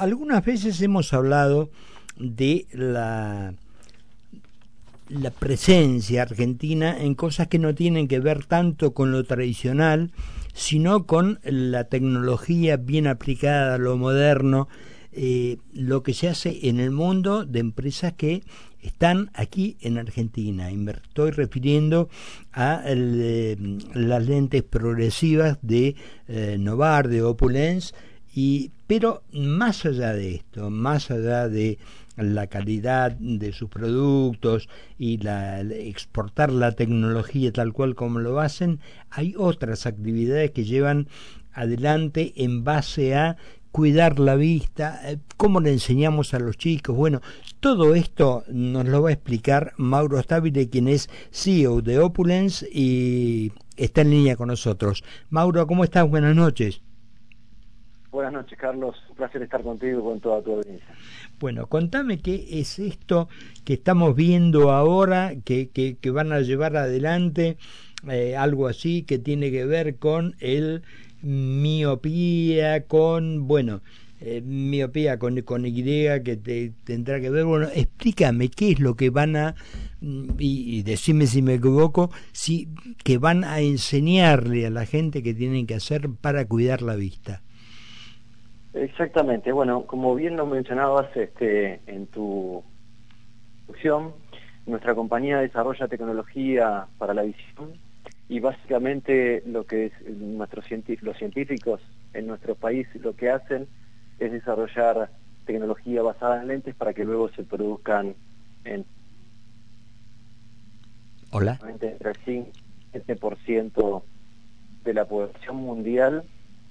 algunas veces hemos hablado de la, presencia argentina en cosas que no tienen que ver tanto con lo tradicional, sino con la tecnología bien aplicada lo moderno, eh, lo que se hace en el mundo de empresas que están aquí en Argentina. Y me estoy refiriendo a eh, las lentes progresivas de eh, Novar, de Opulence, y, pero más allá de esto, más allá de la calidad de sus productos y la, exportar la tecnología tal cual como lo hacen, hay otras actividades que llevan adelante en base a cuidar la vista, eh, cómo le enseñamos a los chicos. Bueno, todo esto nos lo va a explicar Mauro Stabile, quien es CEO de Opulence y está en línea con nosotros. Mauro, ¿cómo estás? Buenas noches. Buenas noches, Carlos. Un placer estar contigo y con toda tu audiencia. Bueno, contame qué es esto que estamos viendo ahora, que, que, van a llevar adelante, eh, algo así que tiene que ver con el miopía, con, bueno, eh, miopía con, con Y que te, tendrá que ver. Bueno, explícame qué es lo que van a, mm, y, y, decime si me equivoco, si que van a enseñarle a la gente que tienen que hacer para cuidar la vista. Exactamente, bueno, como bien lo mencionabas este, en tu introducción, nuestra compañía desarrolla tecnología para la visión y básicamente lo que es nuestros los científicos en nuestro país lo que hacen es desarrollar tecnología basada en lentes para que luego se produzcan en Hola. entre el 5 y el 7% de la población mundial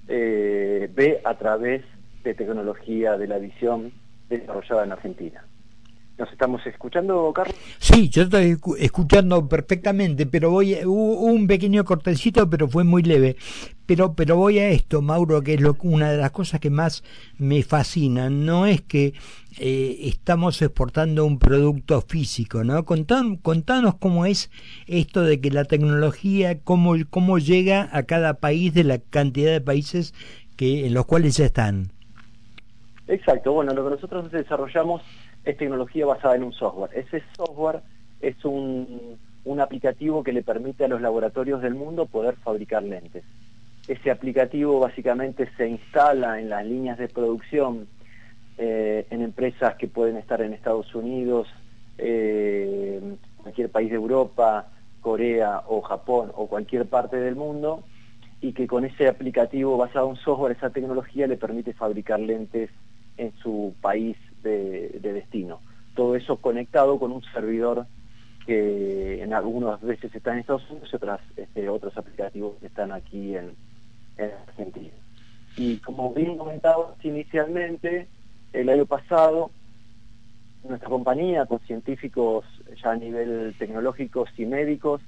eh, ve a través de tecnología de la visión desarrollada en Argentina. ¿Nos estamos escuchando, Carlos? Sí, yo estoy escuchando perfectamente, pero voy hubo un pequeño cortecito, pero fue muy leve. Pero pero voy a esto, Mauro, que es lo, una de las cosas que más me fascina. No es que eh, estamos exportando un producto físico, ¿no? contanos cómo es esto de que la tecnología, cómo, cómo llega a cada país de la cantidad de países que en los cuales ya están. Exacto, bueno, lo que nosotros desarrollamos es tecnología basada en un software. Ese software es un, un aplicativo que le permite a los laboratorios del mundo poder fabricar lentes. Ese aplicativo básicamente se instala en las líneas de producción eh, en empresas que pueden estar en Estados Unidos, eh, cualquier país de Europa, Corea o Japón o cualquier parte del mundo y que con ese aplicativo basado en software, esa tecnología le permite fabricar lentes en su país de, conectado con un servidor que en algunas veces está en Estados Unidos otras, este, otros aplicativos están aquí en, Argentina. Y como bien comentaba inicialmente, el año pasado nuestra compañía con científicos ya a nivel tecnológicos y médicos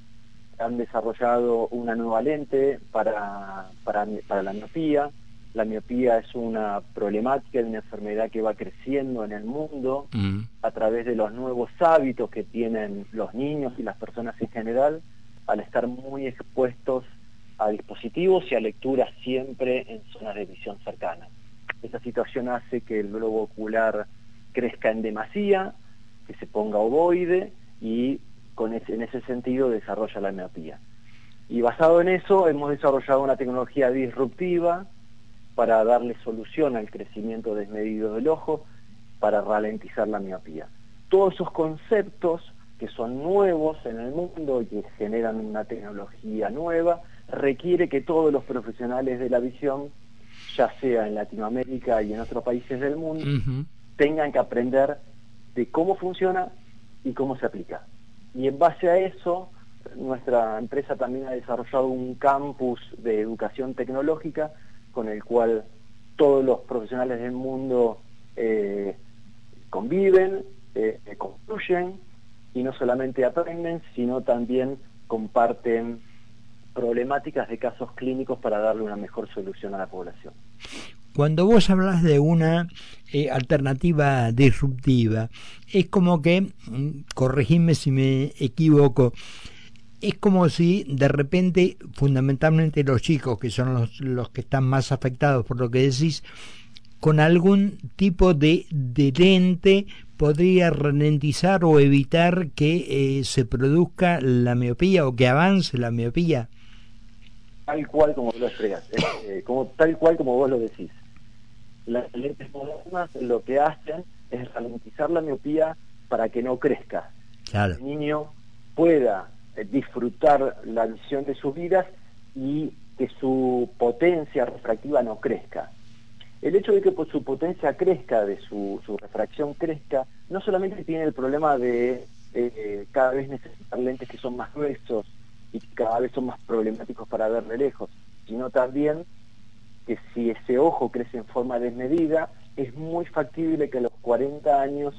han desarrollado una nueva lente para, para, para la miopía, la miopía es una problemática, es una enfermedad que va creciendo en el mundo mm. a través de los nuevos hábitos que tienen los niños y las personas en general al estar muy expuestos a dispositivos y a lecturas siempre en zonas de visión cercana. Esta situación hace que el globo ocular crezca en demasía, que se ponga ovoide y con en ese sentido desarrolla la miopía. Y basado en eso hemos desarrollado una tecnología disruptiva para darle solución al crecimiento desmedido del ojo, para ralentizar la miopía. Todos esos conceptos que son nuevos en el mundo y que generan una tecnología nueva, requiere que todos los profesionales de la visión, ya sea en Latinoamérica y en otros países del mundo, tengan que aprender de cómo funciona y cómo se aplica. Y en base a eso, nuestra empresa también ha desarrollado un campus de educación tecnológica con el cual todos los profesionales del mundo eh, conviven, eh, construyen y no solamente aprenden, sino también comparten problemáticas de casos clínicos para darle una mejor solución a la población. Cuando vos hablas de una eh, alternativa disruptiva, es como que, mm, corregime si me equivoco, es como si de repente, fundamentalmente los chicos, que son los, los que están más afectados por lo que decís, con algún tipo de, de lente podría ralentizar o evitar que eh, se produzca la miopía o que avance la miopía? Tal cual como lo expresas, eh, como, tal cual como vos lo decís. Las lentes modernas lo que hacen es ralentizar la miopía para que no crezca. Claro. El niño pueda eh, disfrutar la visión de sus vidas y que su potencia refractiva no crezca. El hecho de que su potencia crezca, de su, refracción crezca, no solamente tiene el problema de eh, cada vez necesitar lentes que son más gruesos y que cada vez son más problemáticos para ver de lejos, sino también que si ese ojo crece en forma desmedida, es muy factible que a los 40 años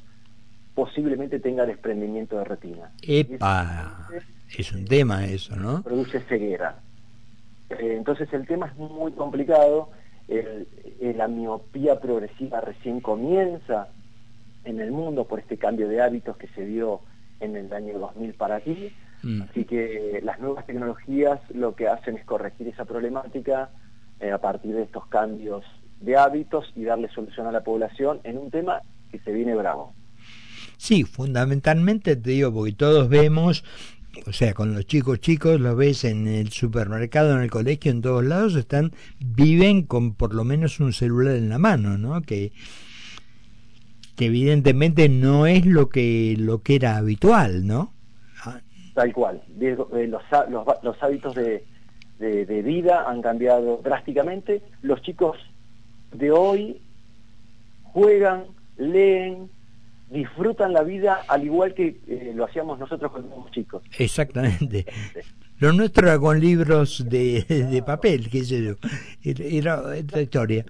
posiblemente tenga desprendimiento de retina. ¡Epa! Es un tema eso, ¿no? Produce ceguera. Eh, entonces el tema es muy complicado la miopía progresiva recién comienza en el mundo por este cambio de hábitos que se dio en el año 2000 para aquí. Mm. Así que las nuevas tecnologías lo que hacen es corregir esa problemática eh, a partir de estos cambios de hábitos y darle solución a la población en un tema que se viene bravo. Sí, fundamentalmente te digo, porque todos vemos o sea, con los chicos chicos, los ves en el supermercado, en el colegio, en todos lados, están, viven con por lo menos un celular en la mano, ¿no? Que, que evidentemente no es lo que, lo que era habitual, ¿no? Ah. Tal cual. Eh, los, los, los hábitos de, de, de vida han cambiado drásticamente. Los chicos de hoy juegan, leen, disfrutan la vida al igual que eh, lo hacíamos nosotros cuando éramos chicos. Exactamente. Lo nuestro era con libros de, de papel, qué sé yo. Era otra historia.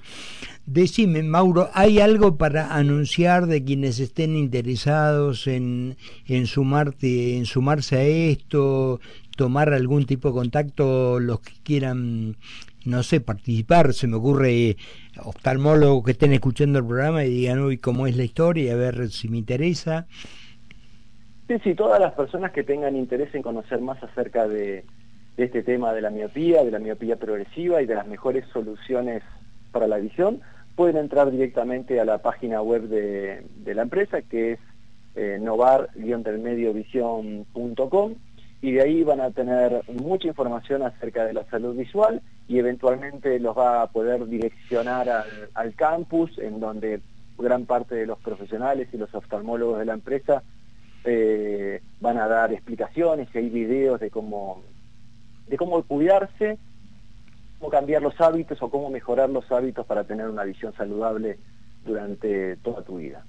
Decime, Mauro, ¿hay algo para anunciar de quienes estén interesados en, en, sumarte, en sumarse a esto, tomar algún tipo de contacto, los que quieran no sé, participar, se me ocurre oftalmólogos que estén escuchando el programa y digan, uy, cómo es la historia, a ver si me interesa. Sí, sí, todas las personas que tengan interés en conocer más acerca de, este tema de la miopía, de la miopía progresiva y de las mejores soluciones para la visión, pueden entrar directamente a la página web de, la empresa que es eh, novar-delmediovision.com y de ahí van a tener mucha información acerca de la salud visual y eventualmente los va a poder direccionar al, campus en donde gran parte de los profesionales y los oftalmólogos de la empresa eh, van a dar explicaciones y hay videos de cómo de cómo cuidarse cómo cambiar los hábitos o cómo mejorar los hábitos para tener una visión saludable durante toda tu vida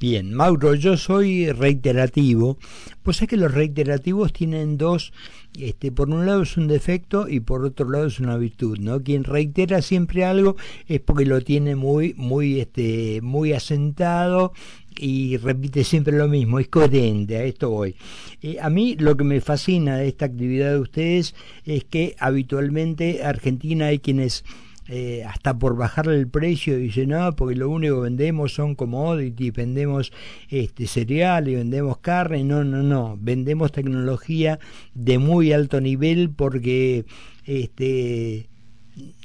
Bien, Mauro, yo soy reiterativo. Pues es que los reiterativos tienen dos, este, por un lado es un defecto y por otro lado es una virtud, ¿no? Quien reitera siempre algo es porque lo tiene muy, muy, este, muy asentado y repite siempre lo mismo, es coherente, a esto voy. Eh, a mí lo que me fascina de esta actividad de ustedes es que habitualmente Argentina hay quienes eh, hasta por bajarle el precio, dice, no, porque lo único que vendemos son commodities, vendemos este cereal y vendemos carne, no, no, no, vendemos tecnología de muy alto nivel porque este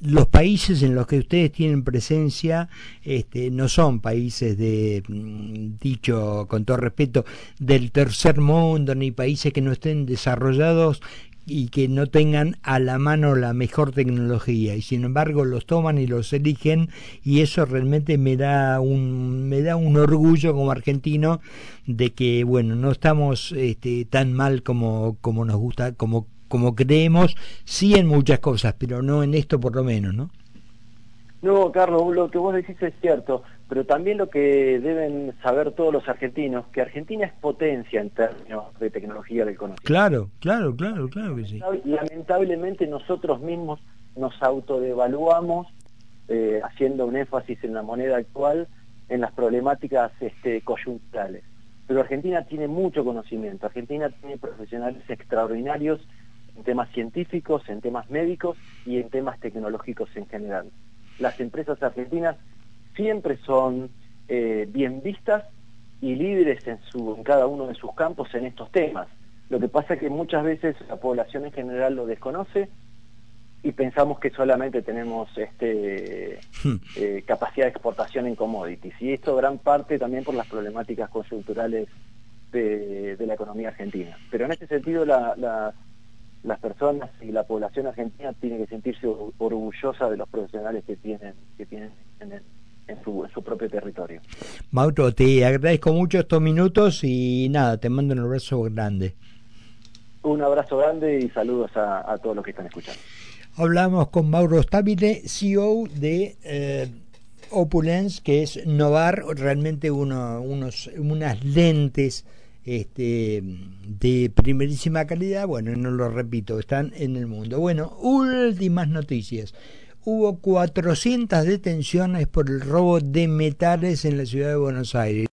los países en los que ustedes tienen presencia este, no son países de, mm, dicho con todo respeto, del tercer mundo, ni países que no estén desarrollados y que no tengan a la mano la mejor tecnología y sin embargo los toman y los eligen y eso realmente me da un me da un orgullo como argentino de que bueno no estamos este, tan mal como como nos gusta como como creemos sí en muchas cosas pero no en esto por lo menos no no Carlos lo que vos decís es cierto pero también lo que deben saber todos los argentinos, que Argentina es potencia en términos de tecnología del conocimiento. Claro, claro, claro, claro que sí. Lamentablemente nosotros mismos nos autodevaluamos eh, haciendo un énfasis en la moneda actual en las problemáticas este, coyunturales. Pero Argentina tiene mucho conocimiento, Argentina tiene profesionales extraordinarios en temas científicos, en temas médicos y en temas tecnológicos en general. Las empresas argentinas siempre son eh, bien vistas y líderes en, su, en cada uno de sus campos en estos temas. Lo que pasa es que muchas veces la población en general lo desconoce y pensamos que solamente tenemos este hmm. eh, capacidad de exportación en commodities y esto gran parte también por las problemáticas coyunturales de, la economía argentina pero en este sentido las personas y la población argentina tiene que sentirse orgullosa de los profesionales que tienen que tienen en, su, propio territorio Mauro te agradezco mucho estos minutos y nada te mando un abrazo grande un abrazo grande y saludos a, a todos los que están escuchando Hablamos con Mauro Stabile, CEO de eh, Opulence, que es Novar, realmente uno, unos, unas lentes este, de primerísima calidad. Bueno, no lo repito, están en el mundo. Bueno, últimas noticias. Hubo 400 detenciones por el robo de metales en la ciudad de Buenos Aires.